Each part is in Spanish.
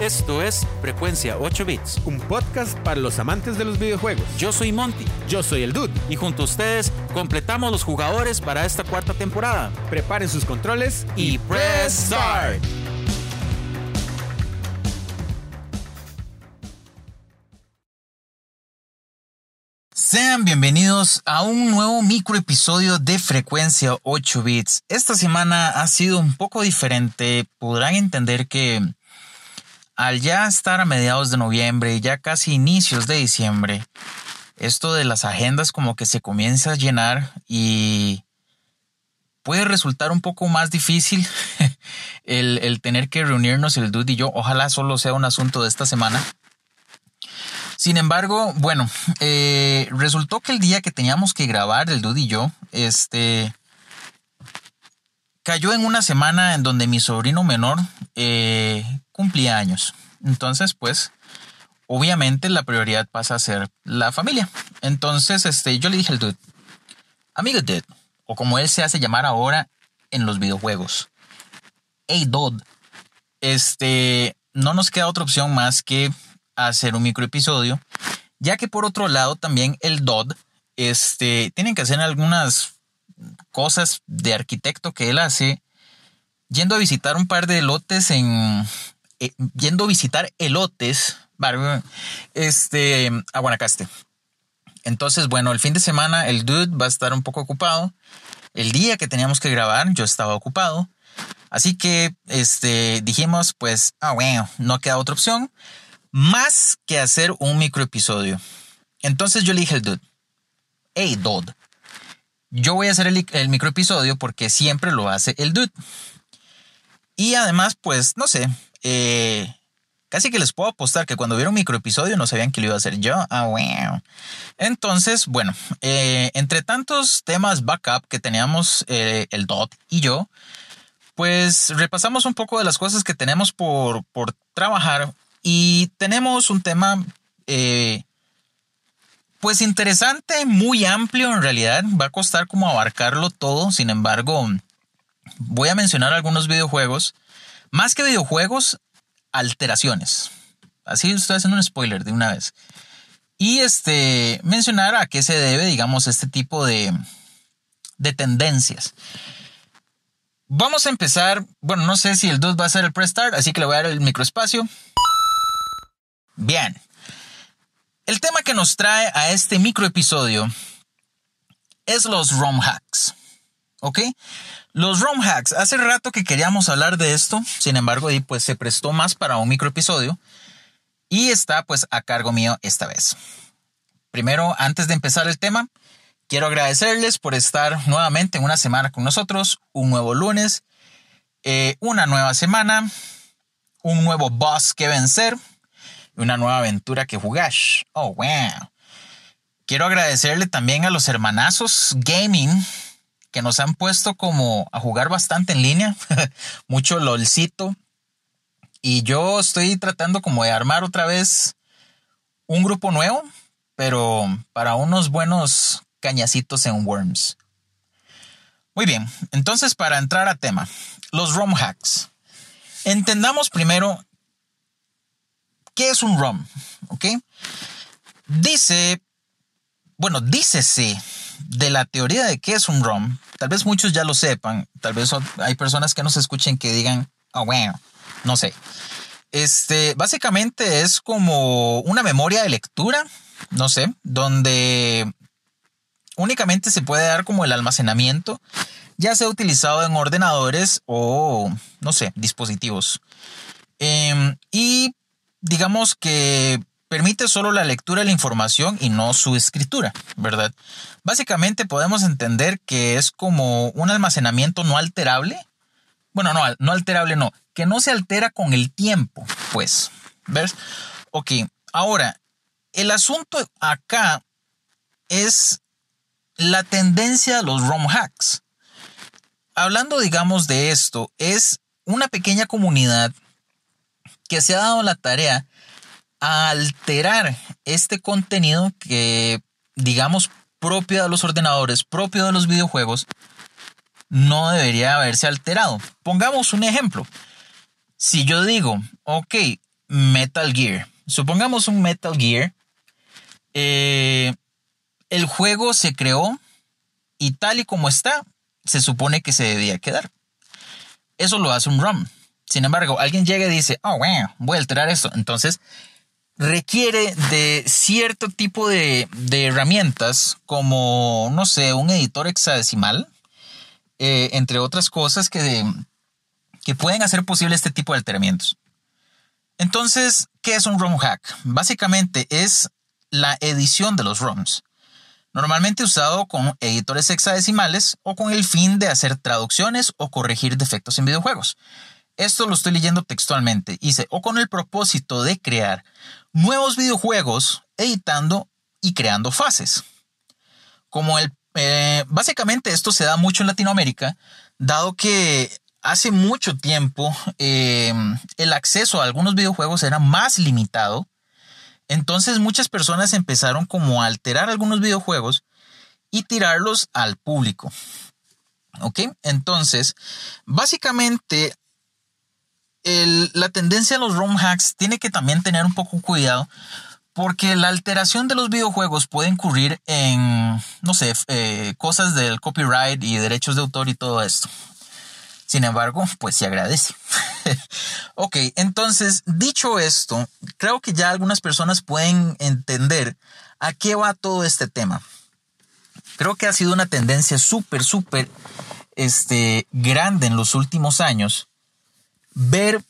Esto es Frecuencia 8 Bits. Un podcast para los amantes de los videojuegos. Yo soy Monty. Yo soy el Dude. Y junto a ustedes completamos los jugadores para esta cuarta temporada. Preparen sus controles y, press start. Sean bienvenidos a un nuevo microepisodio de Frecuencia 8 Bits. Esta semana ha sido un poco diferente. Podrán entender que al ya estar a mediados de noviembre y ya casi inicios de diciembre, esto de las agendas como que se comienza a llenar y puede resultar un poco más difícil el, tener que reunirnos el dude y yo. Ojalá solo sea un asunto de esta semana. Sin embargo, bueno, eh, resultó que el día que teníamos que grabar el dude y yo, este, cayó en una semana en donde mi sobrino menor eh, cumplía años. Entonces, pues, obviamente la prioridad pasa a ser la familia. Entonces, este, yo le dije al dude, amigo dude, o como él se hace llamar ahora en los videojuegos, hey dude, este, no nos queda otra opción más que hacer un microepisodio, ya que por otro lado también el DOD, este, tienen que hacer algunas cosas de arquitecto que él hace, yendo a visitar un par de elotes en, eh, yendo a visitar elotes, este, a Guanacaste. Entonces, bueno, el fin de semana el dude va a estar un poco ocupado. El día que teníamos que grabar, yo estaba ocupado. Así que, este, dijimos, pues, ah, bueno, no queda otra opción más que hacer un microepisodio. Entonces yo le dije al dude, hey, dude, yo voy a hacer el, microepisodio porque siempre lo hace el dude. Y además, pues, no sé, eh, casi que les puedo apostar que cuando vieron microepisodio no sabían que lo iba a hacer yo. Ah, wow. Entonces, bueno, eh, entre tantos temas backup que teníamos eh, el DOT y yo, pues repasamos un poco de las cosas que tenemos por, por trabajar y tenemos un tema pues interesante, muy amplio en realidad. Va a costar como abarcarlo todo. Sin embargo, voy a mencionar algunos videojuegos. Más que videojuegos, alteraciones. Así estoy haciendo un spoiler de una vez. Y este, mencionar a qué se debe, digamos, este tipo de, de tendencias. Vamos a empezar. Bueno, no sé si el 2 va a ser el press start, así que le voy a dar el microespacio. Bien. El tema que nos trae a este microepisodio es los ROM hacks. ¿Ok? Los ROM hacks. Hace rato que queríamos hablar de esto, sin embargo, y pues se prestó más para un microepisodio y está pues a cargo mío esta vez. Primero, antes de empezar el tema, quiero agradecerles por estar nuevamente en una semana con nosotros, un nuevo lunes, eh, una nueva semana, un nuevo boss que vencer una nueva aventura que jugar. Oh, wow. Quiero agradecerle también a los hermanazos gaming que nos han puesto como a jugar bastante en línea, mucho lolcito. Y yo estoy tratando como de armar otra vez un grupo nuevo, pero para unos buenos cañacitos en Worms. Muy bien, entonces para entrar a tema, los ROM hacks. Entendamos primero ¿Qué es un ROM? ¿Ok? Dice, bueno, dícese de la teoría de qué es un ROM. Tal vez muchos ya lo sepan. Tal vez hay personas que nos escuchen que digan, oh, bueno, no sé. Este, básicamente es como una memoria de lectura, no sé, donde únicamente se puede dar como el almacenamiento, ya sea utilizado en ordenadores o, no sé, dispositivos. Em, y digamos que permite solo la lectura de la información y no su escritura, ¿verdad? Básicamente podemos entender que es como un almacenamiento no alterable. Bueno, no, no alterable no, que no se altera con el tiempo, pues. ¿Ves? Ok, ahora, el asunto acá es la tendencia a los ROM hacks. Hablando, digamos, de esto, es una pequeña comunidad que se ha dado la tarea a alterar este contenido que, digamos, propio de los ordenadores, propio de los videojuegos, no debería haberse alterado. Pongamos un ejemplo. Si yo digo, ok, Metal Gear. Supongamos un Metal Gear. Eh, el juego se creó y tal y como está, se supone que se debía quedar. Eso lo hace un ROM. Sin embargo, alguien llega y dice, oh, bueno, voy a alterar esto. Entonces, requiere de cierto tipo de, herramientas como, no sé, un editor hexadecimal, eh, entre otras cosas que, que pueden hacer posible este tipo de alteramientos. Entonces, ¿qué es un ROM hack? Básicamente es la edición de los ROMs, normalmente usado con editores hexadecimales o con el fin de hacer traducciones o corregir defectos en videojuegos. Esto lo estoy leyendo textualmente. Dice, o con el propósito de crear nuevos videojuegos editando y creando fases. Como el, eh, básicamente esto se da mucho en Latinoamérica, dado que hace mucho tiempo eh, el acceso a algunos videojuegos era más limitado. Entonces muchas personas empezaron como a alterar algunos videojuegos y tirarlos al público. ¿Ok? Entonces, básicamente la tendencia de los ROM hacks tiene que también tener un poco cuidado porque la alteración de los videojuegos puede incurrir en, no sé, eh, cosas del copyright y derechos de autor y todo esto. Sin embargo, pues se agradece. ok, entonces, dicho esto, creo que ya algunas personas pueden entender a qué va todo este tema. Creo que ha sido una tendencia súper, súper este, grande en los últimos años ver,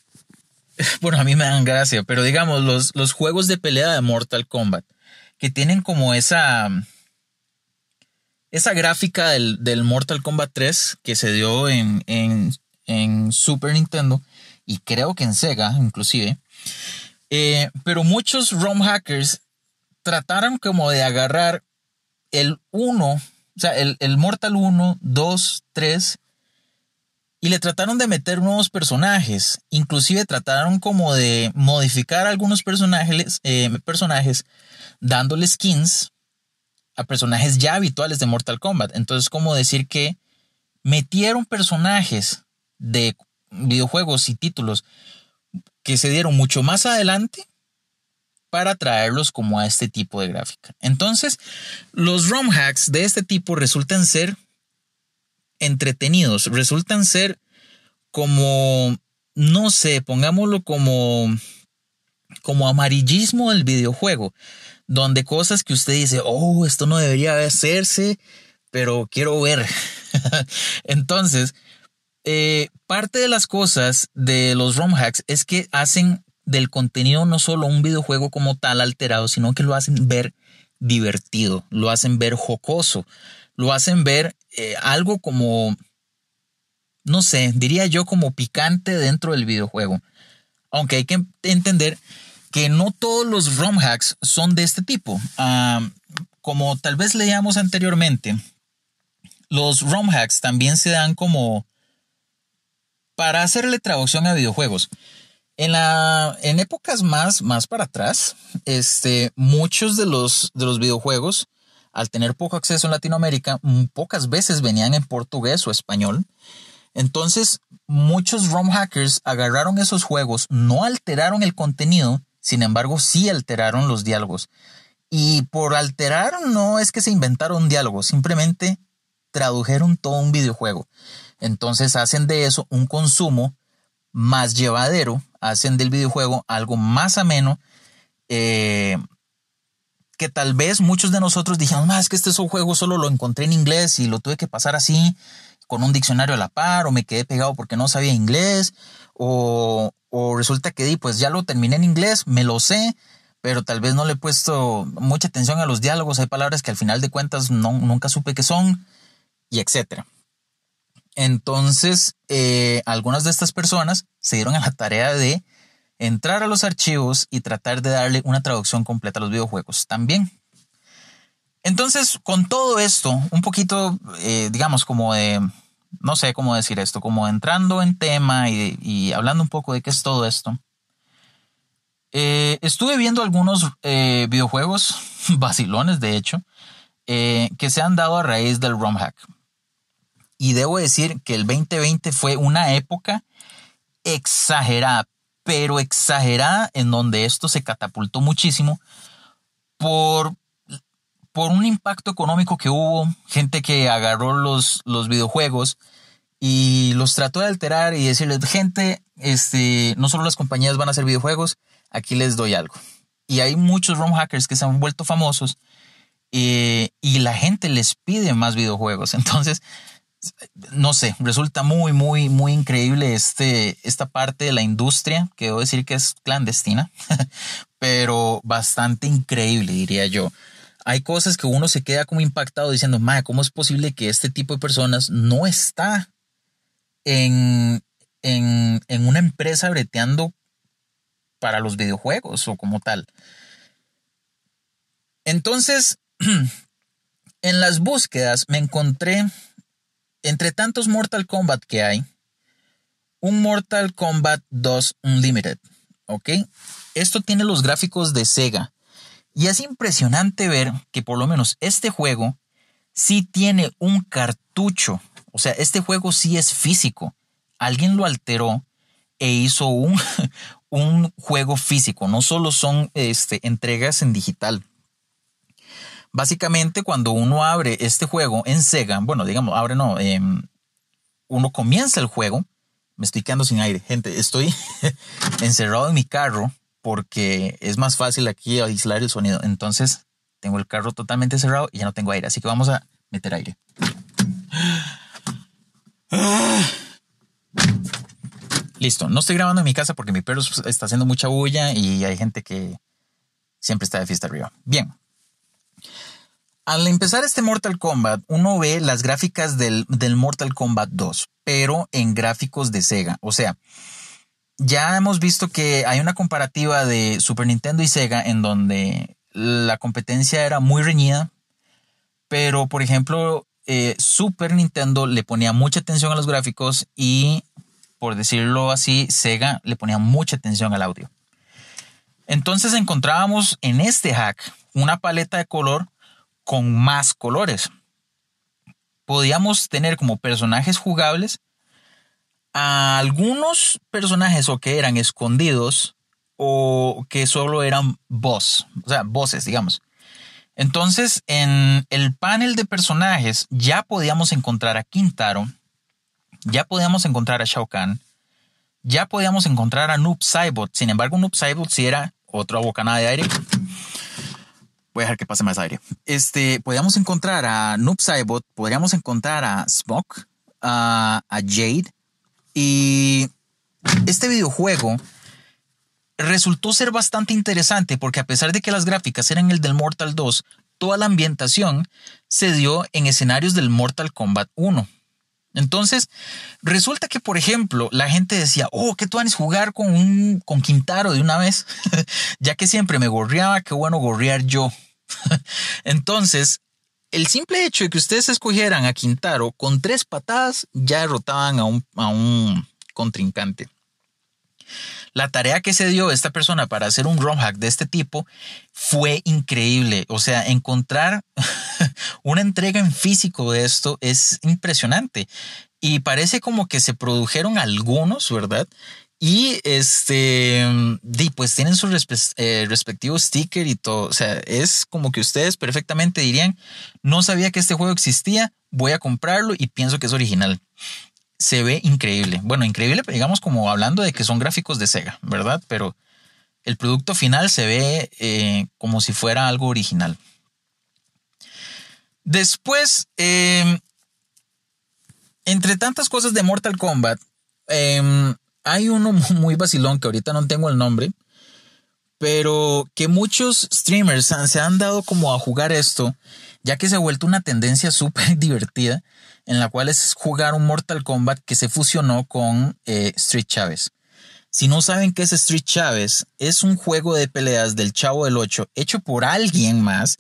bueno, a mí me dan gracia, pero digamos, los, los juegos de pelea de Mortal Kombat, que tienen como esa, esa gráfica del, Mortal Kombat 3 que se dio en, en, Super Nintendo y creo que en Sega inclusive. Eh, pero muchos ROM hackers trataron como de agarrar el 1, o sea, el, el Mortal 1, 2, 3 y le trataron de meter nuevos personajes. Inclusive trataron como de modificar algunos personajes, eh, personajes dándole skins a personajes ya habituales de Mortal Kombat. Entonces, como decir que metieron personajes de videojuegos y títulos que se dieron mucho más adelante para traerlos como a este tipo de gráfica. Entonces, los ROM hacks de este tipo resultan ser entretenidos, resultan ser como, no sé, pongámoslo como, como amarillismo del videojuego, donde cosas que usted dice, oh, esto no debería hacerse, pero quiero ver. Entonces, eh, parte de las cosas de los ROM hacks es que hacen del contenido no solo un videojuego como tal alterado, sino que lo hacen ver divertido, lo hacen ver jocoso, lo hacen ver eh, algo como, no sé, diría yo como picante dentro del videojuego. Aunque hay que entender que no todos los ROM hacks son de este tipo. Ah, como tal vez leíamos anteriormente, los ROM hacks también se dan como para hacerle traducción a videojuegos. En, la, en épocas más, más para atrás, este, muchos de los, de los videojuegos al tener poco acceso en Latinoamérica, mm, pocas veces venían en portugués o español. Entonces, muchos ROM hackers agarraron esos juegos, no alteraron el contenido, sin embargo, sí alteraron los diálogos. Y por alterar no es que se inventaron diálogos, simplemente tradujeron todo un videojuego. Entonces hacen de eso un consumo más llevadero, hacen del videojuego algo más ameno, eh, que tal vez muchos de nosotros dijimos, más que este es un juego solo lo encontré en inglés y lo tuve que pasar así con un diccionario a la par o me quedé pegado porque no sabía inglés o, resulta que di, pues ya lo terminé en inglés, me lo sé, pero tal vez no le he puesto mucha atención a los diálogos, hay palabras que al final de cuentas no, nunca supe qué son y etcétera. Entonces, eh, algunas de estas personas se dieron a la tarea de entrar a los archivos y tratar de darle una traducción completa a los videojuegos también. Entonces, con todo esto, un poquito, eh, digamos, como de, no sé cómo decir esto, como entrando en tema y, hablando un poco de qué es todo esto. Eh, estuve viendo algunos eh, videojuegos, vacilones de hecho, que se han dado a raíz del ROM hack. Y debo decir que el 2020 fue una época exagerada, pero exagerada en donde esto se catapultó muchísimo por, por un impacto económico que hubo, gente que agarró los, los videojuegos y los trató de alterar y decirles, gente, este, no solo las compañías van a hacer videojuegos, aquí les doy algo. Y hay muchos ROM hackers que se han vuelto famosos eh, y la gente les pide más videojuegos. Entonces, no sé, resulta muy, muy, muy increíble este, esta parte de la industria, que debo decir que es clandestina, pero bastante increíble, diría yo. Hay cosas que uno se queda como impactado diciendo, madre, ¿cómo es posible que este tipo de personas no está en, en, en una empresa breteando para los videojuegos o como tal? Entonces, en las búsquedas me encontré entre tantos Mortal Kombat que hay, un Mortal Kombat 2 Unlimited, ¿ok? Esto tiene los gráficos de Sega. Y es impresionante ver que por lo menos este juego sí tiene un cartucho. O sea, este juego sí es físico. Alguien lo alteró e hizo un, juego físico. No solo son este, entregas en digital. Básicamente, cuando uno abre este juego en Sega, bueno, digamos, abre no, em, uno comienza el juego. Me estoy quedando sin aire, gente. Estoy encerrado en mi carro porque es más fácil aquí aislar el sonido. Entonces, tengo el carro totalmente cerrado y ya no tengo aire. Así que vamos a meter aire. Listo, no estoy grabando en mi casa porque mi perro está haciendo mucha bulla y hay gente que siempre está de fiesta arriba. Bien, al empezar este Mortal Kombat, uno ve las gráficas del, Mortal Kombat 2, pero en gráficos de Sega. O sea, ya hemos visto que hay una comparativa de Super Nintendo y Sega en donde la competencia era muy reñida, pero por ejemplo, eh, Super Nintendo le ponía mucha atención a los gráficos y, por decirlo así, Sega le ponía mucha atención al audio. Entonces encontrábamos en este hack una paleta de color con más colores. Podíamos tener como personajes jugables a algunos personajes o que eran escondidos o que solo eran boss, o sea, voces, digamos. Entonces, en el panel de personajes ya podíamos encontrar a Quintaro, ya podíamos encontrar a Shao Kahn, ya podíamos encontrar a Noob Saibot. Sin embargo, Noob Saibot sí era otra bocanada de aire Voy a dejar que pase más aire. Este, podríamos encontrar a Noob Saibot, podríamos encontrar a Smoke, a, a Jade. Y este videojuego resultó ser bastante interesante porque a pesar de que las gráficas eran el del Mortal 2, toda la ambientación se dio en escenarios del Mortal Kombat 1. Entonces, resulta que, por ejemplo, la gente decía, oh, ¿qué tú a jugar con un con Quintaro de una vez? ya que siempre me gorreaba, qué bueno gorrear yo. Entonces, el simple hecho de que ustedes escogieran a Quintaro con tres patadas ya derrotaban a un, a un contrincante. La tarea que se dio esta persona para hacer un ROM hack de este tipo fue increíble. O sea, encontrar una entrega en físico de esto es impresionante. Y parece como que se produjeron algunos, ¿verdad? Y este, pues tienen su eh, respectivo sticker y todo. O sea, es como que ustedes perfectamente dirían, no sabía que este juego existía, voy a comprarlo y pienso que es original. Se ve increíble. Bueno, increíble, digamos como hablando de que son gráficos de Sega, ¿verdad? Pero el producto final se ve eh, como si fuera algo original. Después, em, entre tantas cosas de Mortal Kombat, em, hay uno muy vacilón que ahorita no tengo el nombre, pero que muchos streamers se han dado como a jugar esto, ya que se ha vuelto una tendencia súper divertida, en la cual es jugar un Mortal Kombat que se fusionó con eh, Street Chávez. Si no saben qué es Street Chávez, es un juego de peleas del Chavo del 8 hecho por alguien más.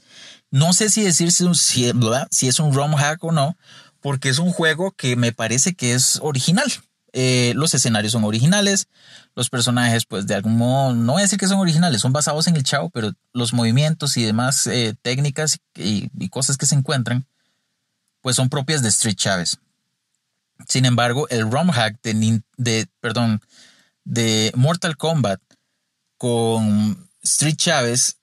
No sé si decir si, si es un ROM hack o no, porque es un juego que me parece que es original. Eh, los escenarios son originales, los personajes, pues de algún modo, no voy a decir que son originales, son basados en el chavo, pero los movimientos y demás eh, técnicas y, cosas que se encuentran, pues son propias de Street Chávez. Sin embargo, el ROM hack de, de, perdón, de Mortal Kombat con Street Chávez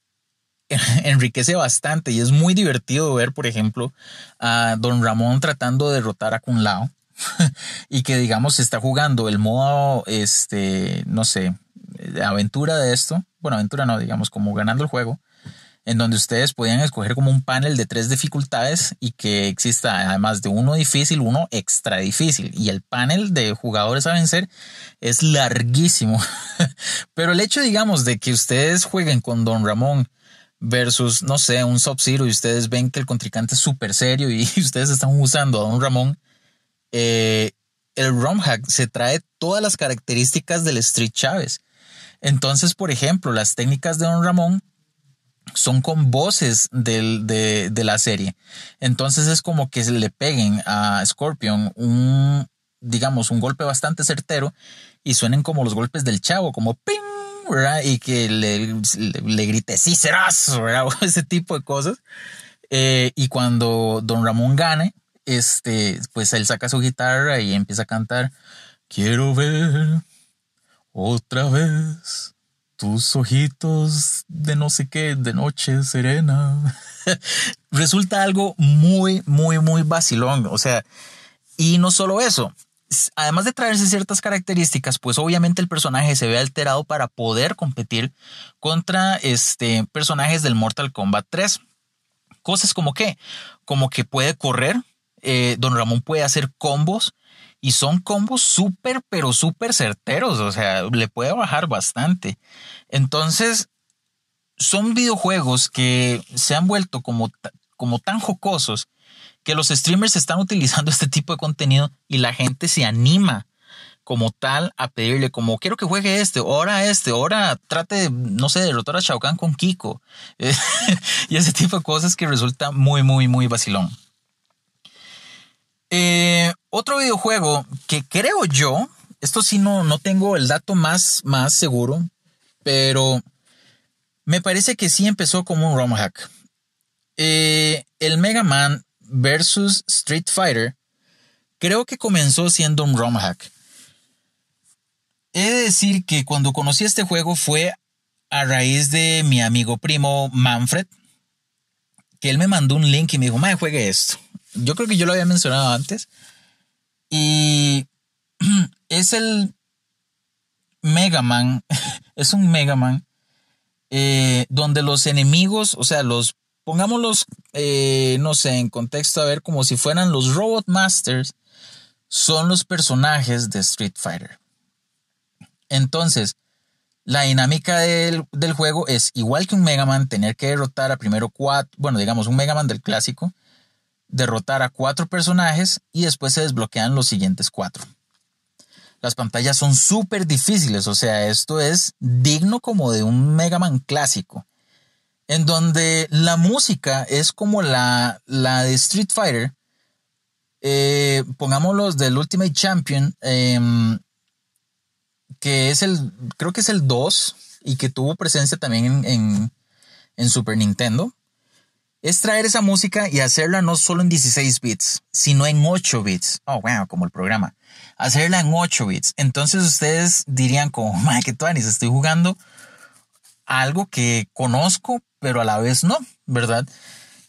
enriquece bastante y es muy divertido ver, por ejemplo, a Don Ramón tratando de derrotar a Kun Lao y que digamos está jugando el modo, este, no sé, aventura de esto, bueno, aventura no, digamos como ganando el juego, en donde ustedes podían escoger como un panel de tres dificultades y que exista además de uno difícil, uno extra difícil. Y el panel de jugadores a vencer es larguísimo. Pero el hecho, digamos, de que ustedes jueguen con Don Ramón versus, no sé, un Sub-Zero y ustedes ven que el contrincante es súper serio y ustedes están usando a Don Ramón, eh, el ROM hack se trae todas las características del Street Chávez. Entonces, por ejemplo, las técnicas de Don Ramón son con voces de, la serie. Entonces es como que le peguen a Scorpion un, digamos, un golpe bastante certero y suenen como los golpes del chavo, como ping, Y que le, le, grite, sí serás, ese tipo de cosas. Eh, y cuando Don Ramón gane, este, pues él saca su guitarra y empieza a cantar, quiero ver otra vez tus ojitos de no sé qué, de noche serena. Resulta algo muy, muy, muy vacilón. O sea, y no solo eso. Además de traerse ciertas características, pues obviamente el personaje se ve alterado para poder competir contra este, personajes del Mortal Kombat 3. Cosas como que, como que puede correr, eh, Don Ramón puede hacer combos, y son combos súper, pero súper certeros. O sea, le puede bajar bastante. Entonces, son videojuegos que se han vuelto como, como tan jocosos que los streamers están utilizando este tipo de contenido y la gente se anima como tal a pedirle como quiero que juegue este, ahora este, ahora trate, no sé, derrotar a Shao Kahn con Kiko y ese tipo de cosas que resulta muy, muy, muy vacilón. Eh, otro videojuego que creo yo, esto sí no, no tengo el dato más, más seguro, pero me parece que sí empezó como un ROM hack. Eh, el Mega Man versus Street Fighter creo que comenzó siendo un ROM hack. He de decir que cuando conocí este juego fue a raíz de mi amigo primo Manfred, que él me mandó un link y me dijo, madre, juegue esto. Yo creo que yo lo había mencionado antes, y es el Mega Man, es un Mega Man eh, donde los enemigos, o sea, los, pongámoslos, eh, no sé, en contexto, a ver, como si fueran los Robot Masters, son los personajes de Street Fighter. Entonces, la dinámica del, del, juego es igual que un Mega Man, tener que derrotar a primero cuatro, bueno, digamos un Mega Man del clásico, derrotar a cuatro personajes y después se desbloquean los siguientes cuatro. Las pantallas son súper difíciles, o sea, esto es digno como de un Mega Man clásico, en donde la música es como la, la de Street Fighter, eh, pongámoslos del Ultimate Champion, em, que es el, creo que es el 2 y que tuvo presencia también en, en Super Nintendo es traer esa música y hacerla no solo en 16 bits, sino en 8 bits. Oh, wow, como el programa. Hacerla en 8 bits. Entonces ustedes dirían como, madre, que estoy jugando algo que conozco, pero a la vez no, ¿verdad?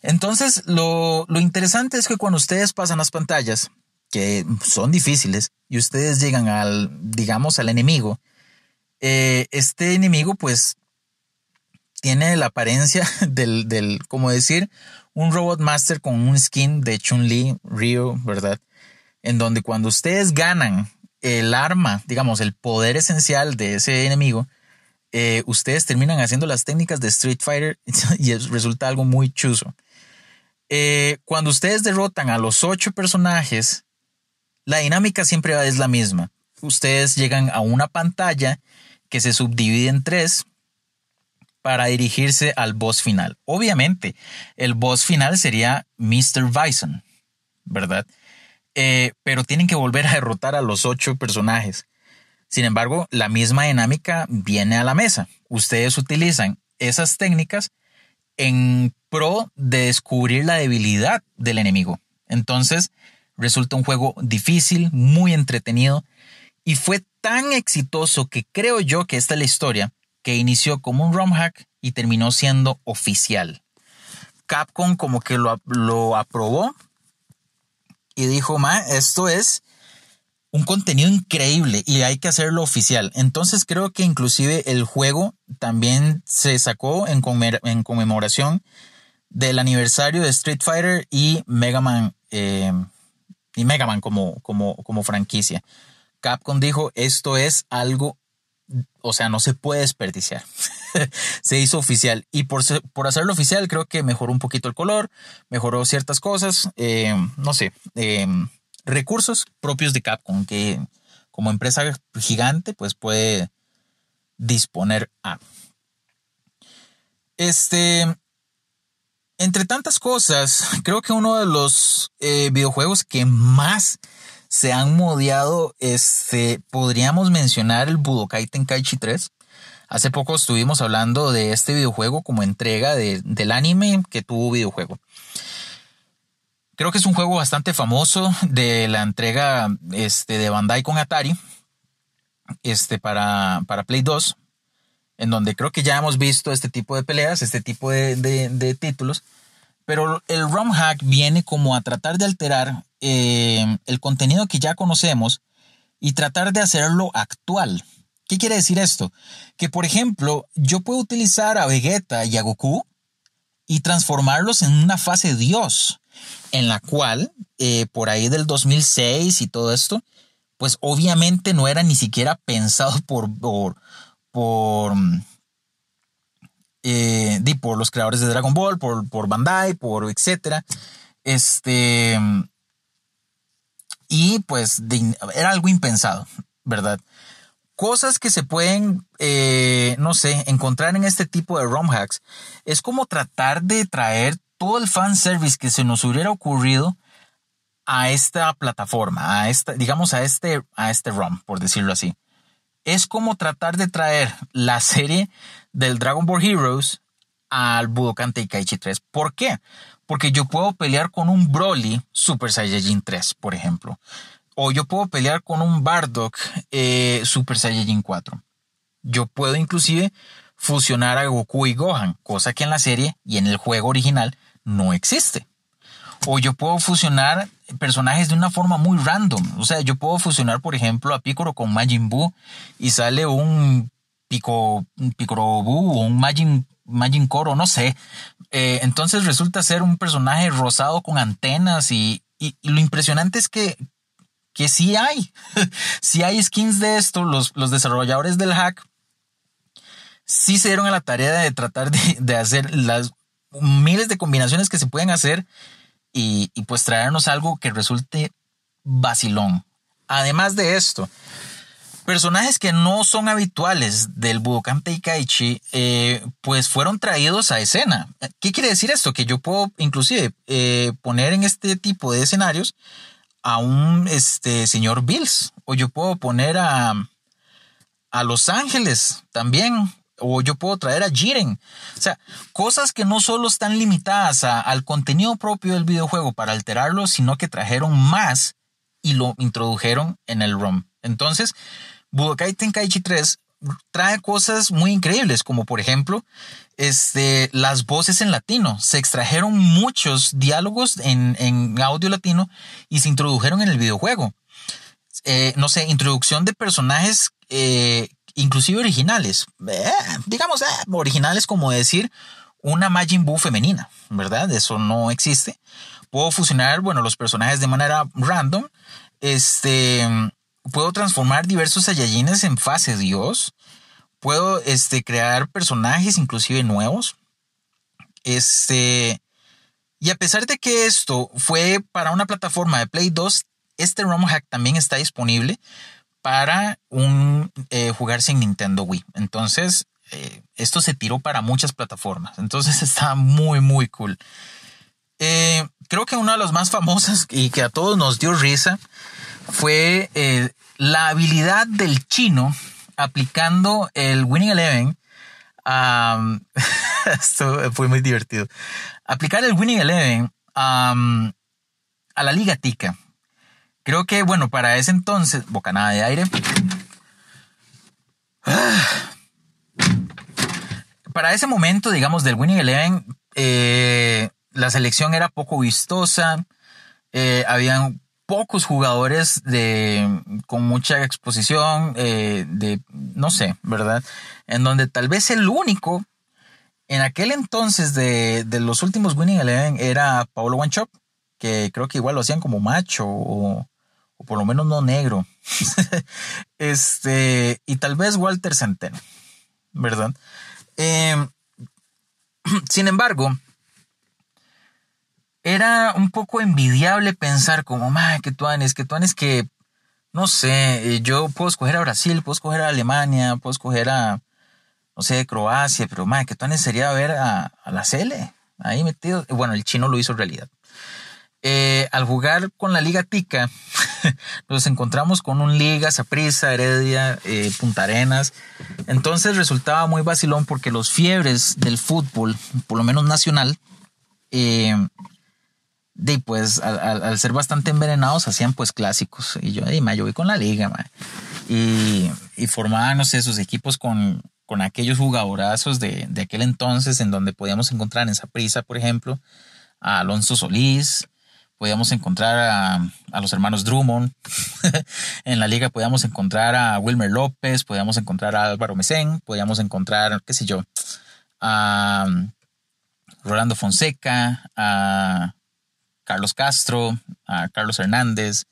Entonces, lo, lo interesante es que cuando ustedes pasan las pantallas, que son difíciles, y ustedes llegan al, digamos, al enemigo, eh, este enemigo pues tiene la apariencia del, del, como decir, un Robot Master con un skin de Chun-Li, Ryu, ¿verdad? En donde cuando ustedes ganan el arma, digamos, el poder esencial de ese enemigo, eh, ustedes terminan haciendo las técnicas de Street Fighter y resulta algo muy chuzo. Eh, cuando ustedes derrotan a los ocho personajes, la dinámica siempre es la misma. Ustedes llegan a una pantalla que se subdivide en tres para dirigirse al boss final. Obviamente, el boss final sería Mr. Bison, ¿verdad? Eh, pero tienen que volver a derrotar a los ocho personajes. Sin embargo, la misma dinámica viene a la mesa. Ustedes utilizan esas técnicas en pro de descubrir la debilidad del enemigo. Entonces, resulta un juego difícil, muy entretenido y fue tan exitoso que creo yo que esta es la historia, que inició como un ROM hack y terminó siendo oficial. Capcom como que lo, lo aprobó y dijo, ma, esto es un contenido increíble y hay que hacerlo oficial. Entonces creo que inclusive el juego también se sacó en, conmemoración del aniversario de Street Fighter y Mega Man, eh, y Mega Man como, como, como franquicia. Capcom dijo, esto es algo, o sea, no se puede desperdiciar. se hizo oficial y por, por hacerlo oficial creo que mejoró un poquito el color, mejoró ciertas cosas, eh, no sé, eh, recursos propios de Capcom que como empresa gigante pues puede disponer a. Este, entre tantas cosas, creo que uno de los eh, videojuegos que más se han modiado, este, podríamos mencionar el Budokai Tenkaichi 3. Hace poco estuvimos hablando de este videojuego como entrega del anime que tuvo videojuego. Creo que es un juego bastante famoso de la entrega este, de Bandai con Atari este, para, para Play 2, en donde creo que ya hemos visto este tipo de peleas, este tipo de, títulos. Pero el ROM hack viene como a tratar de alterar eh, el contenido que ya conocemos y tratar de hacerlo actual. ¿Qué quiere decir esto? Que por ejemplo, yo puedo utilizar a Vegeta y a Goku y transformarlos en una fase Dios en la cual eh, por ahí del 2006 y todo esto, pues obviamente no era ni siquiera pensado por, por, por, eh, por los creadores de Dragon Ball, por, por Bandai, por etcétera. Este, y pues era algo impensado, ¿verdad? Cosas que se pueden, eh, no sé, encontrar en este tipo de ROM hacks es como tratar de traer todo el fanservice que se nos hubiera ocurrido a esta plataforma, a esta, digamos, a este, a este ROM, por decirlo así. Es como tratar de traer la serie del Dragon Ball Heroes al Budokan Tenkaichi 3. ¿Por qué? Porque yo puedo pelear con un Broly Super Saiyajin 3, por ejemplo. O yo puedo pelear con un Bardock eh, Super Saiyajin 4. Yo puedo inclusive fusionar a Goku y Gohan, cosa que en la serie y en el juego original no existe. O yo puedo fusionar personajes de una forma muy random. O sea, yo puedo fusionar, por ejemplo, a Piccolo con Majin Buu y sale un Pico, Piccolo Buu o un Majin, Majin Koro, no sé. Eh, entonces resulta ser un personaje rosado con antenas y, lo impresionante es que, que sí hay. sí hay skins de esto. Los, los desarrolladores del hack sí se dieron a la tarea de tratar de, de hacer las miles de combinaciones que se pueden hacer y, pues traernos algo que resulte vacilón. Además de esto, personajes que no son habituales del Budokan Teikaichi, eh, pues fueron traídos a escena. ¿Qué quiere decir esto? Que yo puedo inclusive eh, poner en este tipo de escenarios a un este, señor Bills, o yo puedo poner a, a Los Ángeles también, o yo puedo traer a Jiren. O sea, cosas que no solo están limitadas al contenido propio del videojuego para alterarlo, sino que trajeron más y lo introdujeron en el ROM. Entonces, Budokai Tenkaichi 3 trae cosas muy increíbles, como por ejemplo, este, las voces en latino. Se extrajeron muchos diálogos en, audio latino y se introdujeron en el videojuego. Eh, no sé, introducción de personajes eh, inclusive originales, eh, digamos, originales como decir una Majin Buu femenina, ¿verdad? Eso no existe. Puedo fusionar, bueno, los personajes de manera random. Este, puedo transformar diversos Saiyajines en fase Dios. Puedo este, crear personajes inclusive nuevos. Este, y a pesar de que esto fue para una plataforma de Play 2, este ROM hack también está disponible para un eh, jugarse en Nintendo Wii. Entonces, eh, esto se tiró para muchas plataformas. Entonces está muy, muy cool. Eh, creo que una de las más famosas y que a todos nos dio risa fue la habilidad del chino aplicando el Winning Eleven. esto fue muy divertido. Aplicar el Winning Eleven a la Liga Tica. Creo que, bueno, para ese entonces, bocanada de aire. Para ese momento, digamos, del Winning Eleven, eh, la selección era poco vistosa, eh, habían pocos jugadores de, con mucha exposición, eh, de, no sé, ¿verdad? En donde tal vez el único en aquel entonces de, de los últimos Winning Eleven era Paulo Wanchop, que creo que igual lo hacían como macho o, o por lo menos no negro. este, y tal vez Walter Centeno, ¿verdad? Em, sin embargo, era un poco envidiable pensar como, madre, que tú que tú que, no sé, yo puedo escoger a Brasil, puedo escoger a Alemania, puedo escoger a, no sé, Croacia, pero madre, que tú sería ver a, a la Cele ahí metido. Bueno, el chino lo hizo realidad. Eh, al jugar con la Liga Tica, nos encontramos con un Liga, Saprissa, Heredia, eh, Punta Arenas. Entonces resultaba muy vacilón porque los fiebres del fútbol, por lo menos nacional, eh, de pues al, ser bastante envenenados hacían pues clásicos. Y yo y yo voy con la liga y, y formaban no sé sus equipos con, con aquellos jugadorazos de, de aquel entonces en donde podíamos encontrar en Saprissa por ejemplo a Alonso Solís podíamos encontrar a, a los hermanos Drummond. En la liga podíamos encontrar a Wilmer López podíamos encontrar a Álvaro Mesén podíamos encontrar qué sé yo a Rolando Fonseca a Carlos Castro, a Carlos Hernández.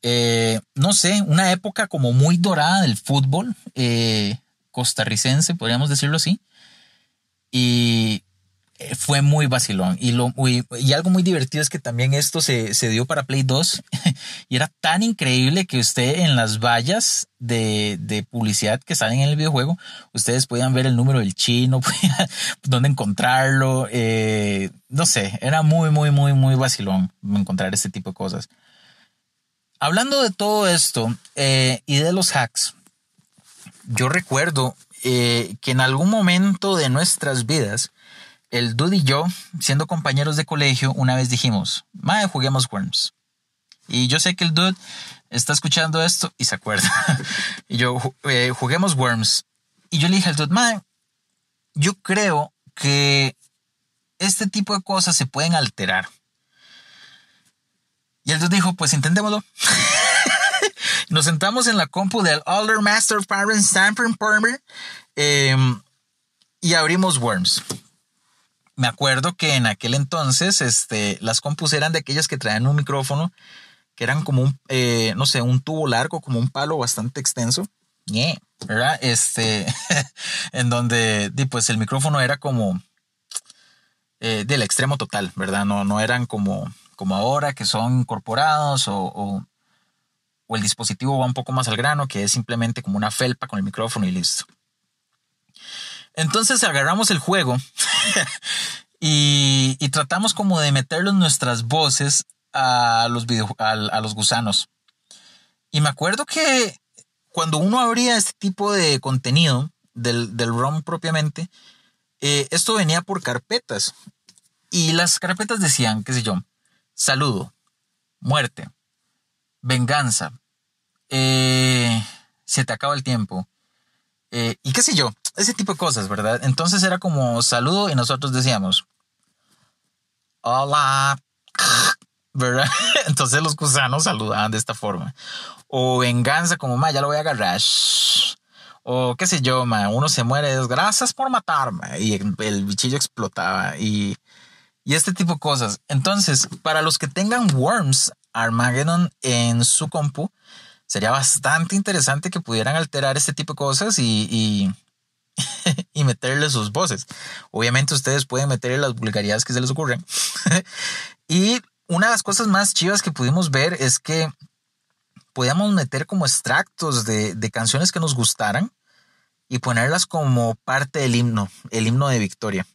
Eh, no sé, una época como muy dorada del fútbol eh, costarricense, podríamos decirlo así. Y fue muy vacilón. Y, lo, y algo muy divertido es que también esto se, se, dio para Play 2 y era tan increíble que usted en las vallas de, de, publicidad que salen en el videojuego, ustedes podían ver el número del chino, dónde encontrarlo. Eh, no sé, era muy, muy, muy, muy vacilón encontrar este tipo de cosas. Hablando de todo esto eh, y de los hacks, yo recuerdo que en algún momento de nuestras vidas, el Dude y yo, siendo compañeros de colegio, una vez dijimos, mae, juguemos Worms. Y yo sé que el Dude está escuchando esto y se acuerda. y yo, eh, juguemos Worms. Y yo le dije al Dude, mae, yo creo que este tipo de cosas se pueden alterar. Y el Dude dijo, pues intentémoslo. Nos sentamos en la compu del Older Master Parent Stamper eh, y abrimos Worms me acuerdo que en aquel entonces este, las compus eran de aquellas que traían un micrófono que eran como un, eh, no sé, un tubo largo, como un palo bastante extenso. ¿verdad? Este, en donde, pues el micrófono era como eh, del extremo total, ¿verdad? No, no eran como, como ahora que son incorporados o, o el dispositivo va un poco más al grano, que es simplemente como una felpa con el micrófono y listo. Entonces agarramos el juego y, tratamos como de meterle nuestras voces a los, a, los gusanos. Y me acuerdo que cuando uno abría este tipo de contenido del, del ROM propiamente, eh, esto venía por carpetas. Y las carpetas decían, qué sé yo, saludo, muerte, venganza, eh, se te acaba el tiempo, eh, y qué sé yo, ese tipo de cosas, ¿verdad? Entonces era como saludo y nosotros decíamos, hola, ¿verdad? Entonces los gusanos saludaban de esta forma. O venganza, como, ma, ya lo voy a agarrar. O qué sé yo, ma, uno se muere, gracias por matarme. Y el, bichillo explotaba. Y, y este tipo de cosas. Entonces, para los que tengan Worms Armageddon en su compu, sería bastante interesante que pudieran alterar este tipo de cosas y, meterle sus voces. Obviamente ustedes pueden meterle las vulgaridades que se les ocurren. y una de las cosas más chivas que pudimos ver es que podíamos meter como extractos de, de canciones que nos gustaran y ponerlas como parte del himno, el himno de victoria.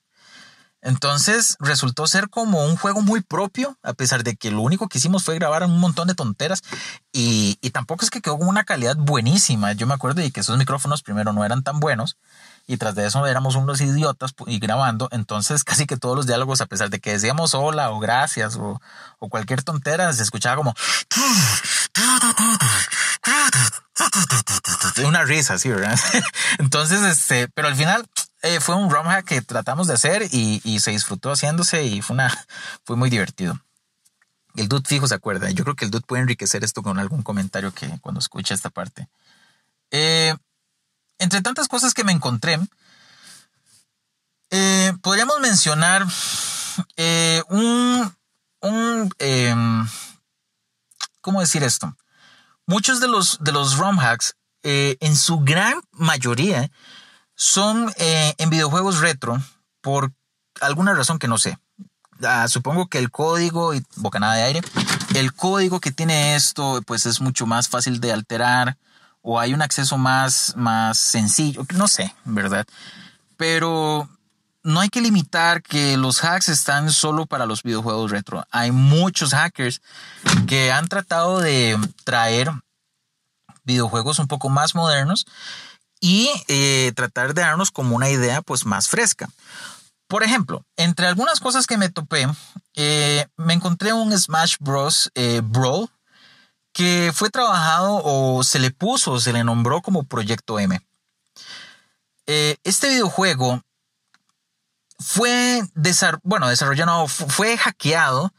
Entonces resultó ser como un juego muy propio, a pesar de que lo único que hicimos fue grabar un montón de tonteras y, y tampoco es que quedó con una calidad buenísima. Yo me acuerdo de que esos micrófonos primero no eran tan buenos y tras de eso éramos unos idiotas y grabando, entonces casi que todos los diálogos, a pesar de que decíamos hola o gracias o, cualquier tontera, se escuchaba como una risa, sí, ¿verdad? Entonces, este, pero al final eh, fue un ROM que tratamos de hacer y, se disfrutó haciéndose y fue, una, fue muy divertido. El dude fijo se acuerda. Yo creo que el dude puede enriquecer esto con algún comentario que cuando escuche esta parte. Eh, entre tantas cosas que me encontré, eh, podríamos mencionar eh, un, un em, ¿cómo decir esto? Muchos de los, de los ROM hacks, eh, en su gran mayoría, son en videojuegos retro por alguna razón que no sé. Ah, supongo que el código, y bocanada de aire, el código que tiene esto, pues es mucho más fácil de alterar o hay un acceso más, más sencillo, no sé, ¿verdad? Pero no hay que limitar que los hacks están solo para los videojuegos retro. Hay muchos hackers que han tratado de traer videojuegos un poco más modernos y eh, tratar de darnos como una idea pues más fresca. Por ejemplo, entre algunas cosas que me topé, eh, me encontré un Smash Bros. Eh, Brawl que fue trabajado o se le puso, se le nombró como Proyecto M. Eh, este videojuego fue bueno, desarrollado, fue hackeado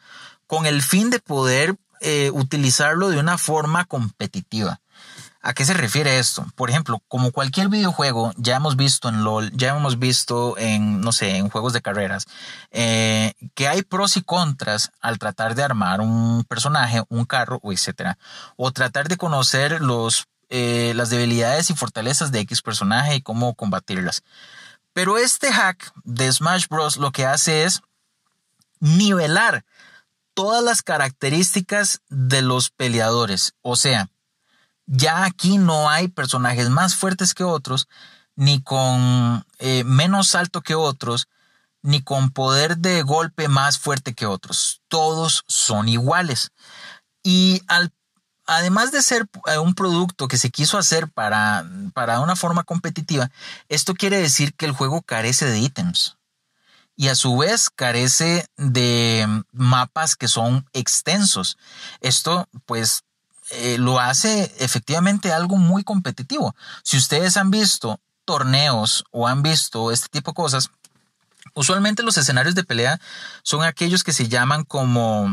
con el fin de poder eh, utilizarlo de una forma competitiva. ¿A qué se refiere esto? Por ejemplo, como cualquier videojuego, ya hemos visto en LOL, ya hemos visto en, no sé, en juegos de carreras, eh, que hay pros y contras al tratar de armar un personaje, un carro, etcétera. O tratar de conocer los, eh, las debilidades y fortalezas de X personaje y cómo combatirlas. Pero este hack de Smash Bros. lo que hace es nivelar todas las características de los peleadores. O sea, ya aquí no hay personajes más fuertes que otros, ni con eh, menos alto que otros, ni con poder de golpe más fuerte que otros. Todos son iguales. Y al, además de ser eh, un producto que se quiso hacer para, para una forma competitiva, esto quiere decir que el juego carece de ítems. Y a su vez carece de mapas que son extensos. Esto pues eh, lo hace efectivamente algo muy competitivo. Si ustedes han visto torneos o han visto este tipo de cosas, usualmente los escenarios de pelea son aquellos que se llaman como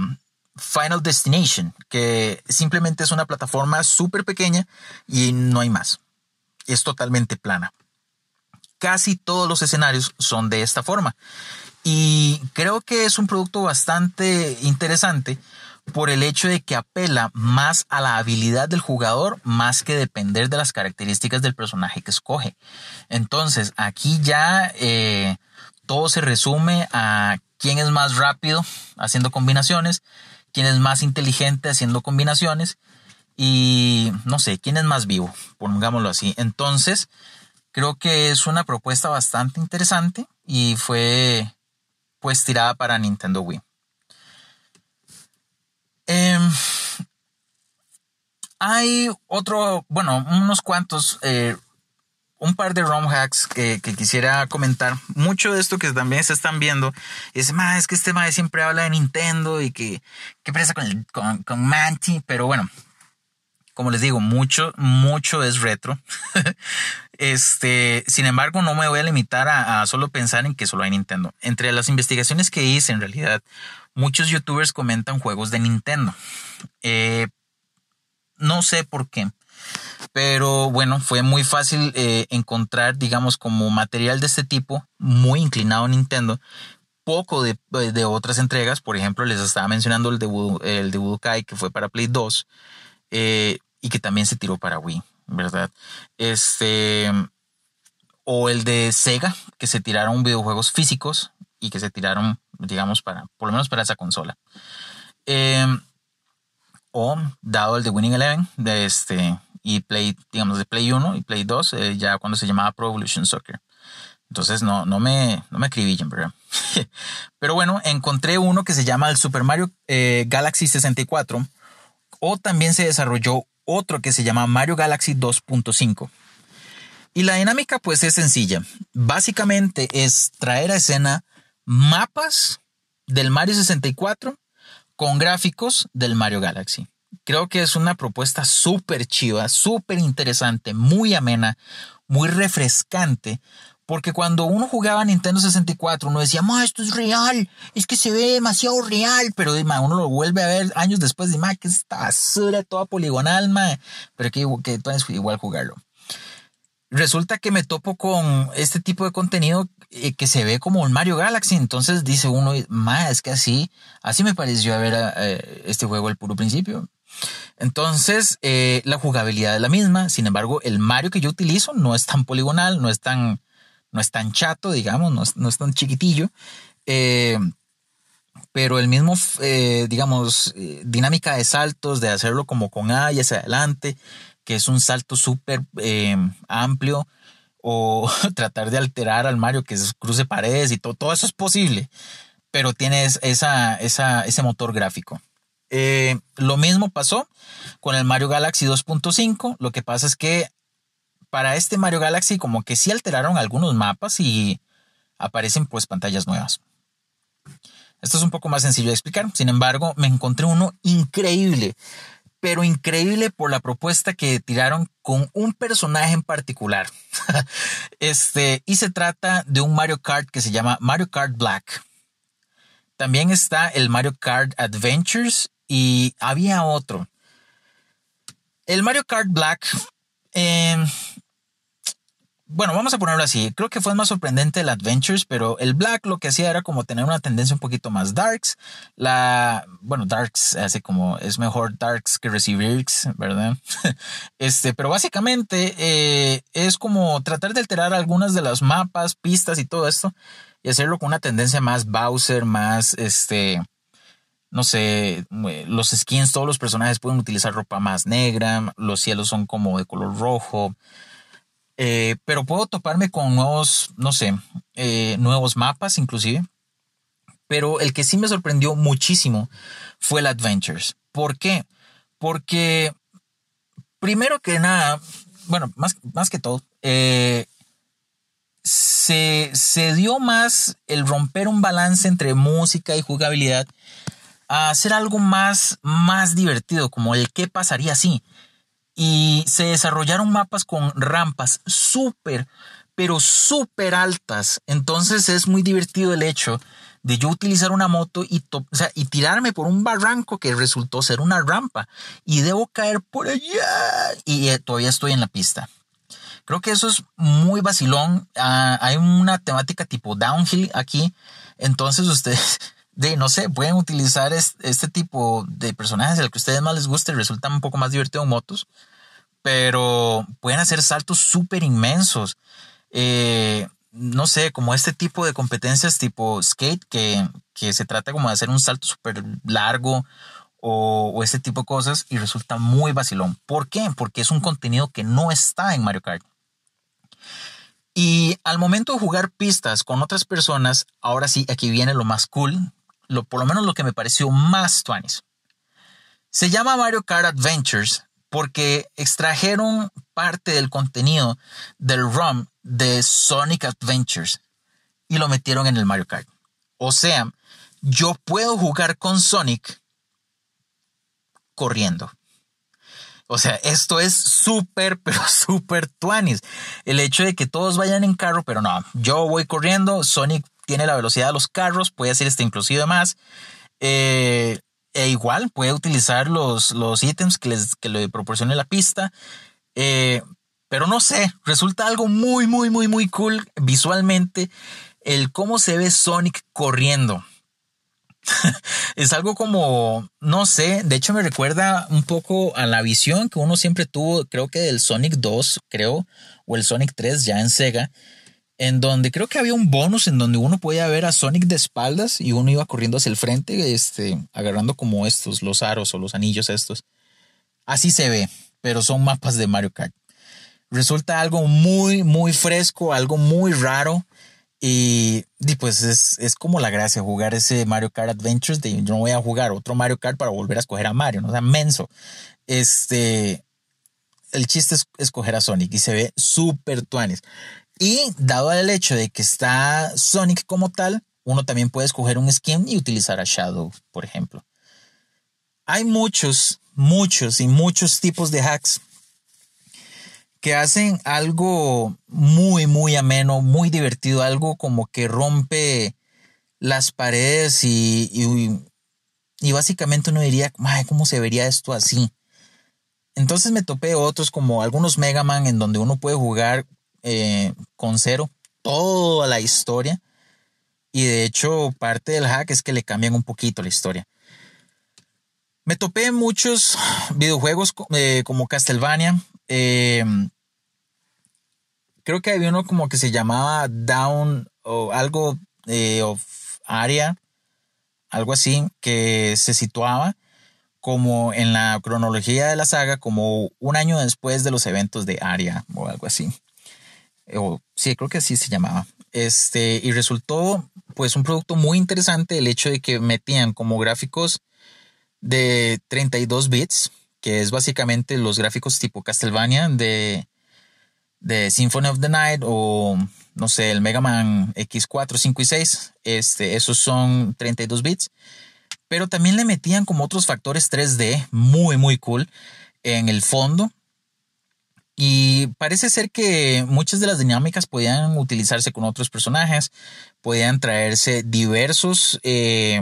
Final Destination, que simplemente es una plataforma súper pequeña y no hay más. Es totalmente plana. Casi todos los escenarios son de esta forma. Y creo que es un producto bastante interesante por el hecho de que apela más a la habilidad del jugador más que depender de las características del personaje que escoge. Entonces, aquí ya eh, todo se resume a quién es más rápido haciendo combinaciones, quién es más inteligente haciendo combinaciones y no sé, quién es más vivo, pongámoslo así. Entonces, creo que es una propuesta bastante interesante y fue pues tirada para Nintendo Wii. Em, hay otro, bueno, unos cuantos, eh, un par de ROM hacks que, quisiera comentar. Mucho de esto que también se están viendo es, más es que este mae siempre habla de Nintendo y que, que presa con, con, con Manti, pero bueno, como les digo, mucho, mucho es retro. este, sin embargo, no me voy a limitar a, solo pensar en que solo hay Nintendo. Entre las investigaciones que hice, en realidad, muchos youtubers comentan juegos de Nintendo. Eh, no sé por qué. Pero bueno, fue muy fácil eh, encontrar, digamos, como material de este tipo, muy inclinado a Nintendo. Poco de, otras entregas, por ejemplo, les estaba mencionando el de, el que fue para Play 2, eh, y que también se tiró para Wii, ¿verdad? Este, o el de Sega, que se tiraron videojuegos físicos y que se tiraron digamos, para, por lo menos para esa consola. Em, o dado el de Winning Eleven de este y Play, digamos, de Play 1 y Play 2, eh, ya cuando se llamaba Pro Evolution Soccer. Entonces no, no me, no me acribillen, ¿verdad? Pero bueno, encontré uno que se llama el Super Mario eh, Galaxy 64 o también se desarrolló otro que se llama Mario Galaxy 2.5. Y la dinámica pues es sencilla. Básicamente es traer a escena mapas del Mario 64 con gráficos del Mario Galaxy. Creo que es una propuesta súper chiva, súper interesante, muy amena, muy refrescante, porque cuando uno jugaba Nintendo 64, uno decía, ma, esto es real, es que se ve demasiado real, pero uno lo vuelve a ver años después de, ma, que es esta basura toda poligonal, ma, pero que, que entonces igual jugarlo. Resulta que me topo con este tipo de contenido eh, que se ve como un Mario Galaxy, entonces dice uno, ma, es que así, así me pareció ver eh, este juego al puro principio. Entonces, eh, la jugabilidad es la misma. Sin embargo, el Mario que yo utilizo no es tan poligonal, no es tan, no es tan chato, digamos, no es, tan chiquitillo. Eh, pero el mismo, eh, digamos, dinámica de saltos, de hacerlo como con A y hacia adelante, que es un salto súper amplio, o tratar de alterar al Mario que cruce paredes y todo, todo eso es posible, pero tienes esa, esa, ese motor gráfico. Eh, lo mismo pasó con el Mario Galaxy 2.5. Lo que pasa es que para este Mario Galaxy como que sí alteraron algunos mapas y aparecen pues pantallas nuevas. Esto es un poco más sencillo de explicar. Sin embargo, me encontré uno increíble, pero increíble por la propuesta que tiraron con un personaje en particular. este, y se trata de un Mario Kart que se llama Mario Kart Black. También está el Mario Kart Adventures y había otro. El Mario Kart Black, em, bueno, vamos a ponerlo así. Creo que fue más sorprendente el Adventures, pero el Black lo que hacía era como tener una tendencia un poquito más darks. La, bueno, darks hace como es mejor darks que receivirks, ¿verdad? este, pero básicamente eh, es como tratar de alterar algunas de las mapas, pistas y todo esto y hacerlo con una tendencia más Bowser, más este no sé, los skins, todos los personajes pueden utilizar ropa más negra, los cielos son como de color rojo. Eh, pero puedo toparme con nuevos, no sé, eh, nuevos mapas inclusive. Pero el que sí me sorprendió muchísimo fue el Adventures. ¿Por qué? Porque primero que nada, bueno, más, más que todo, eh, se, se dio más el romper un balance entre música y jugabilidad a hacer algo más, más divertido, como el qué pasaría si. Y se desarrollaron mapas con rampas súper, pero súper altas. Entonces es muy divertido el hecho de yo utilizar una moto y, tirarme por un barranco que resultó ser una rampa y debo caer por allá y eh, todavía estoy en la pista. Creo que eso es muy vacilón. Ah, hay una temática tipo downhill aquí. Entonces ustedes de, no sé, pueden utilizar este, tipo de personajes, el que a ustedes más les guste, resulta un poco más divertido motos, pero pueden hacer saltos súper inmensos. Eh, no sé, como este tipo de competencias tipo skate, que, que se trata como de hacer un salto súper largo o, o, este tipo de cosas y resulta muy vacilón. ¿Por qué? Porque es un contenido que no está en Mario Kart. Y al momento de jugar pistas con otras personas, ahora sí, aquí viene lo más cool, por lo menos lo que me pareció más tuanis. Se llama Mario Kart Adventures porque extrajeron parte del contenido del ROM de Sonic Adventures y lo metieron en el Mario Kart. O sea, yo puedo jugar con Sonic corriendo. O sea, esto es súper, pero súper tuanis. El hecho de que todos vayan en carro, pero no, yo voy corriendo, Sonic tiene la velocidad de los carros, puede hacer este inclusive más. Eh, e igual puede utilizar los, los ítems que, les, que le proporcione la pista. Eh, pero no sé, resulta algo muy, muy, muy, muy cool visualmente el cómo se ve Sonic corriendo. es algo como, no sé, de hecho me recuerda un poco a la visión que uno siempre tuvo, creo que del Sonic 2, creo, o el Sonic 3 ya en Sega, en donde creo que había un bonus en donde uno podía ver a Sonic de espaldas y uno iba corriendo hacia el frente, este, agarrando como estos, los aros o los anillos estos. Así se ve, pero son mapas de Mario Kart. Resulta algo muy, muy fresco, algo muy raro. Y, pues es, es, como la gracia jugar ese Mario Kart Adventures de yo no voy a jugar otro Mario Kart para volver a escoger a Mario, ¿no? O sea, menso. Este, el chiste es escoger a Sonic y se ve súper tuanes. Y dado el hecho de que está Sonic como tal, uno también puede escoger un skin y utilizar a Shadow, por ejemplo. Hay muchos, muchos y muchos tipos de hacks que hacen algo muy, muy ameno, muy divertido, algo como que rompe las paredes y, y, básicamente uno diría, ¿cómo se vería esto así? Entonces me topé otros como algunos Mega Man en donde uno puede jugar eh, con cero toda la historia. Y de hecho parte del hack es que le cambian un poquito la historia. Me topé muchos videojuegos eh, como Castlevania, eh, creo que había uno como que se llamaba Down o algo eh, of Area, algo así, que se situaba como en la cronología de la saga, como un año después de los eventos de Aria o algo así. O, sí, creo que así se llamaba. Este, y resultó pues un producto muy interesante el hecho de que metían como gráficos de 32 bits, que es básicamente los gráficos tipo Castlevania de, de Symphony of the Night o no sé, el Mega Man X4, 5 y 6. Este, esos son 32 bits. Pero también le metían como otros factores 3D muy, muy cool en el fondo. Y parece ser que muchas de las dinámicas podían utilizarse con otros personajes, podían traerse diversos eh,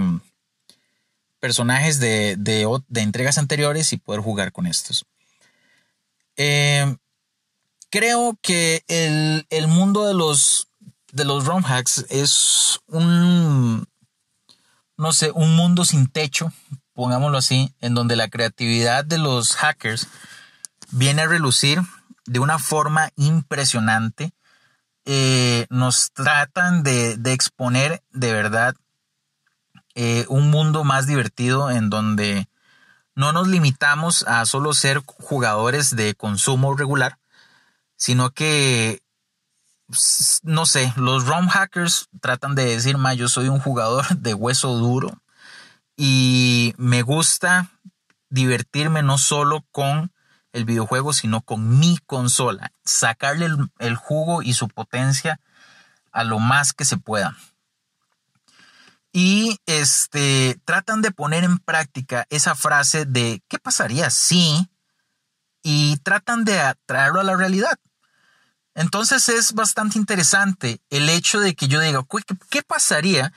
personajes de, de, entregas anteriores y poder jugar con estos. Eh, creo que el, mundo de los, de los ROM hacks es un, no sé, un mundo sin techo, pongámoslo así, en donde la creatividad de los hackers viene a relucir de una forma impresionante. Eh, nos tratan de, exponer de verdad eh, un mundo más divertido en donde no nos limitamos a solo ser jugadores de consumo regular, sino que, no sé, los ROM hackers tratan de decir, ma, yo soy un jugador de hueso duro y me gusta divertirme no solo con el videojuego, sino con mi consola, sacarle el, jugo y su potencia a lo más que se pueda. Y este tratan de poner en práctica esa frase de ¿qué pasaría si? Y tratan de traerlo a la realidad. Entonces es bastante interesante el hecho de que yo diga, ¿qué pasaría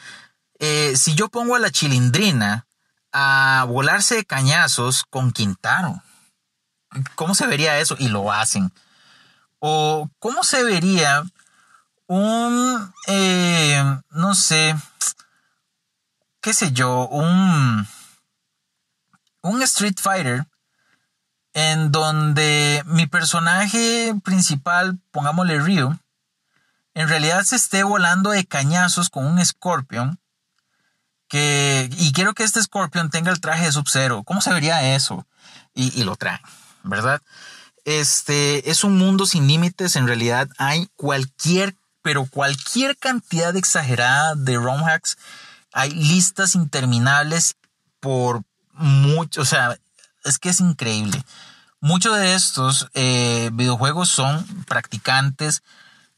eh, si yo pongo a la chilindrina a volarse de cañazos con Quintaro? ¿Cómo se vería eso? Y lo hacen. O cómo se vería un, eh, no sé, qué sé yo, un, un Street Fighter en donde mi personaje principal, pongámosle Ryu, en realidad se esté volando de cañazos con un Scorpion. Que, y quiero que este Scorpion tenga el traje de Sub-Zero. ¿Cómo se vería eso? Y, lo trae, ¿verdad? Este es un mundo sin límites. En realidad hay cualquier, pero cualquier cantidad exagerada de ROM hacks. Hay listas interminables por mucho, o sea, es que es increíble. Muchos de estos eh, videojuegos son practicantes.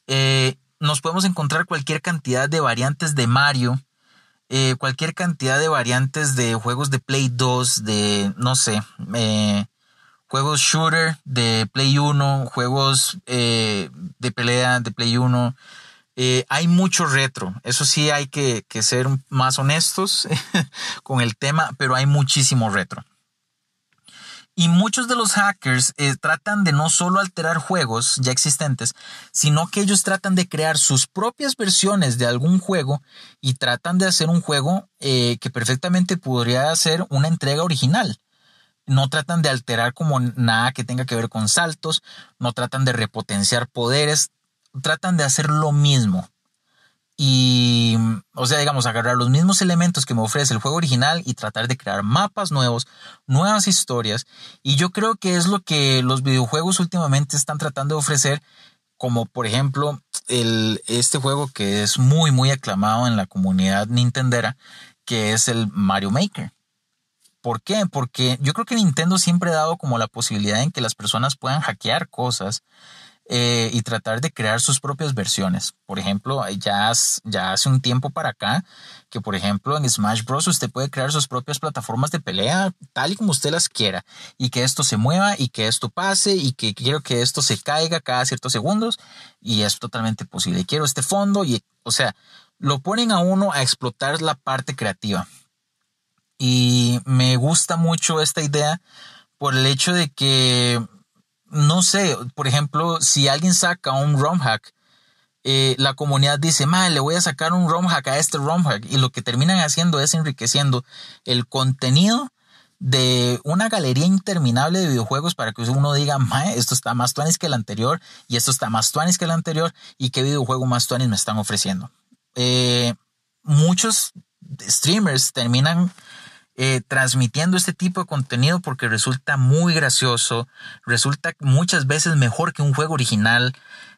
Eh, nos podemos encontrar cualquier cantidad de variantes de Mario, eh, cualquier cantidad de variantes de juegos de Play 2, de, no sé, juegos shooter de Play 1, juegos de pelea de Play 1. hay mucho retro, eso sí hay que ser más honestos con el tema, pero hay muchísimo retro. Y muchos de los hackers eh, tratan de no solo alterar juegos ya existentes, sino que ellos tratan de crear sus propias versiones de algún juego y tratan de hacer un juego eh, que perfectamente podría ser una entrega original. No tratan de alterar como nada que tenga que ver con saltos, no tratan de repotenciar poderes, tratan de hacer lo mismo. Y, o sea, digamos, agarrar los mismos elementos que me ofrece el juego original y tratar de crear mapas nuevos, nuevas historias. Y yo creo que es lo que los videojuegos últimamente están tratando de ofrecer como por ejemplo el, este juego que es muy, muy aclamado en la comunidad nintendera, que es el Mario Maker. ¿Por qué? Porque yo creo que Nintendo siempre ha dado como la posibilidad en que las personas puedan hackear cosas eh, y tratar de crear sus propias versiones. Por ejemplo, ya, ya hace un tiempo para acá, que por ejemplo en Smash Bros. usted puede crear sus propias plataformas de pelea tal y como usted las quiera, y que esto se mueva, y que esto pase, y que quiero que esto se caiga cada ciertos segundos, y es totalmente posible. quiero este fondo, y o sea, lo ponen a uno a explotar la parte creativa. Y me gusta mucho esta idea por el hecho de que no sé, por ejemplo, si alguien saca un ROM hack, eh, la comunidad dice, le voy a sacar un ROM hack a este ROM hack. Y lo que terminan haciendo es enriqueciendo el contenido de una galería interminable de videojuegos para que uno diga, esto está más tuanis que el anterior y esto está más tuanis que el anterior y qué videojuego más tuanis me están ofreciendo. Eh, muchos streamers terminan eh, transmitiendo este tipo de contenido porque resulta muy gracioso, resulta muchas veces mejor que un juego original,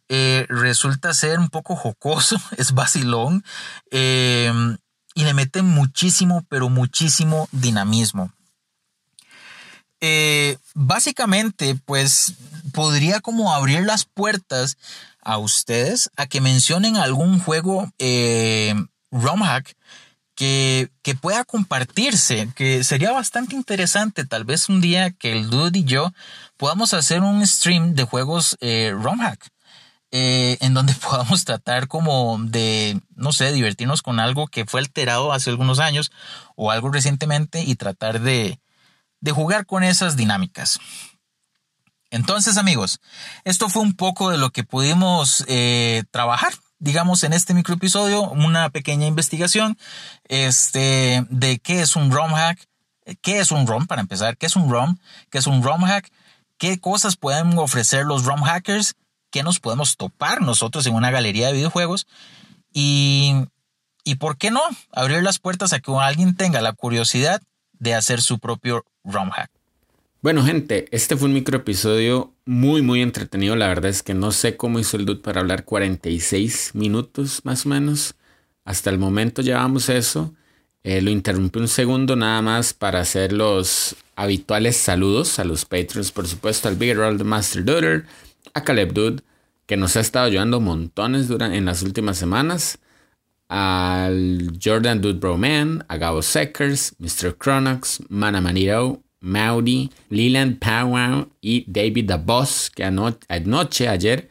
eh, resulta ser un poco jocoso, es vacilón em, y le mete muchísimo, pero muchísimo dinamismo. Eh, básicamente, pues podría como abrir las puertas a ustedes a que mencionen algún juego ROM hack que, pueda compartirse, que sería bastante interesante tal vez un día que el Dude y yo podamos hacer un stream de juegos eh, ROM hack. Eh, en donde podamos tratar como de, no sé, divertirnos con algo que fue alterado hace algunos años o algo recientemente y tratar de, de jugar con esas dinámicas. Entonces amigos, esto fue un poco de lo que pudimos eh, trabajar digamos, en este microepisodio una pequeña investigación este, de qué es un ROM hack, qué es un ROM para empezar, qué es un ROM, qué es un ROM hack, qué cosas pueden ofrecer los ROM hackers, qué nos podemos topar nosotros en una galería de videojuegos y, y por qué no abrir las puertas a que alguien tenga la curiosidad de hacer su propio ROM hack. Bueno, gente, este fue un micro episodio muy, muy entretenido. La verdad es que no sé cómo hizo el dude para hablar 46 minutos más o menos. Hasta el momento llevamos eso. Eh, lo interrumpí un segundo nada más para hacer los habituales saludos a los patrons, por supuesto, al Big Roll Master Duder, a Caleb Dude, que nos ha estado ayudando montones durante, en las últimas semanas, al Jordan Dude Bro Man, a Gabo Seckers, Mr. Cronox, Mana Maniro, Maudi, Leland Powell y David the Boss, que anoche, ayer,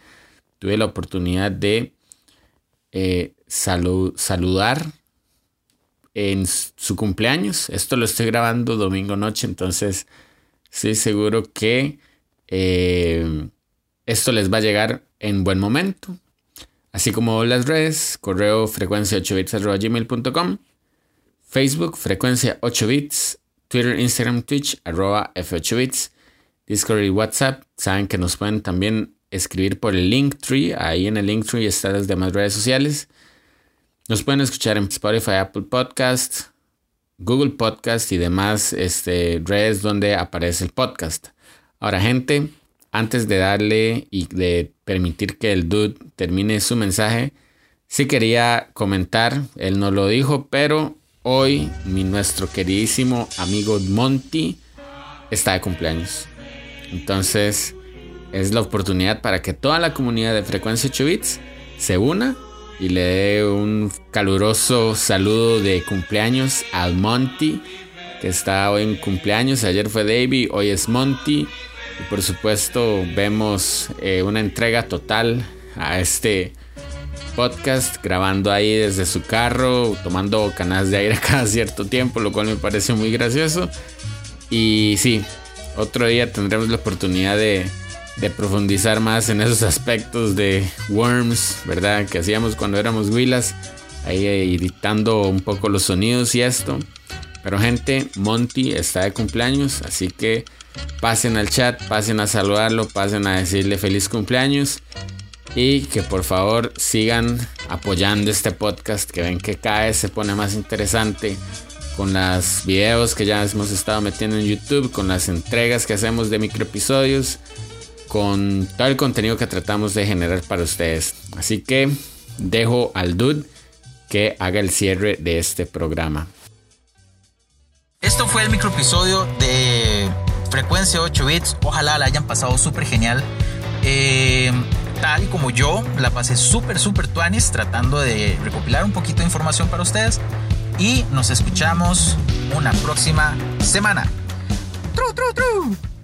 tuve la oportunidad de eh, saludar en su cumpleaños. Esto lo estoy grabando domingo noche, entonces estoy seguro que eh, esto les va a llegar en buen momento. Así como las redes, correo frecuencia 8 bits.gmail.com, Facebook frecuencia 8 bits Twitter, Instagram, Twitch, arroba F8bits, Discord y WhatsApp. Saben que nos pueden también escribir por el Linktree. Ahí en el Linktree están las demás redes sociales. Nos pueden escuchar en Spotify, Apple Podcast, Google Podcast y demás este, redes donde aparece el podcast. Ahora, gente, antes de darle y de permitir que el dude termine su mensaje, sí quería comentar, él no lo dijo, pero Hoy mi nuestro queridísimo amigo Monty está de cumpleaños. Entonces es la oportunidad para que toda la comunidad de Frecuencia 8 Bits se una y le dé un caluroso saludo de cumpleaños al Monty, que está hoy en cumpleaños. Ayer fue Davey, hoy es Monty. Y por supuesto vemos eh, una entrega total a este podcast, grabando ahí desde su carro, tomando canas de aire cada cierto tiempo, lo cual me parece muy gracioso. Y sí, otro día tendremos la oportunidad de, profundizar más en esos aspectos de Worms, ¿verdad? Que hacíamos cuando éramos Willas, ahí editando un poco los sonidos y esto. Pero gente, Monty está de cumpleaños, así que pasen al chat, pasen a saludarlo, pasen a decirle feliz cumpleaños y que por favor sigan apoyando este podcast que ven que cada vez se pone más interesante con los videos que ya hemos estado metiendo en YouTube, con las entregas que hacemos de microepisodios, con todo el contenido que tratamos de generar para ustedes. Así que dejo al dude que haga el cierre de este programa. Esto fue el micro episodio de Frecuencia 8 bits. Ojalá la hayan pasado súper genial. Eh, tal como yo, la pasé súper, súper tuanis tratando de recopilar un poquito de información para ustedes. Y nos escuchamos una próxima semana. Tru, tru, tru.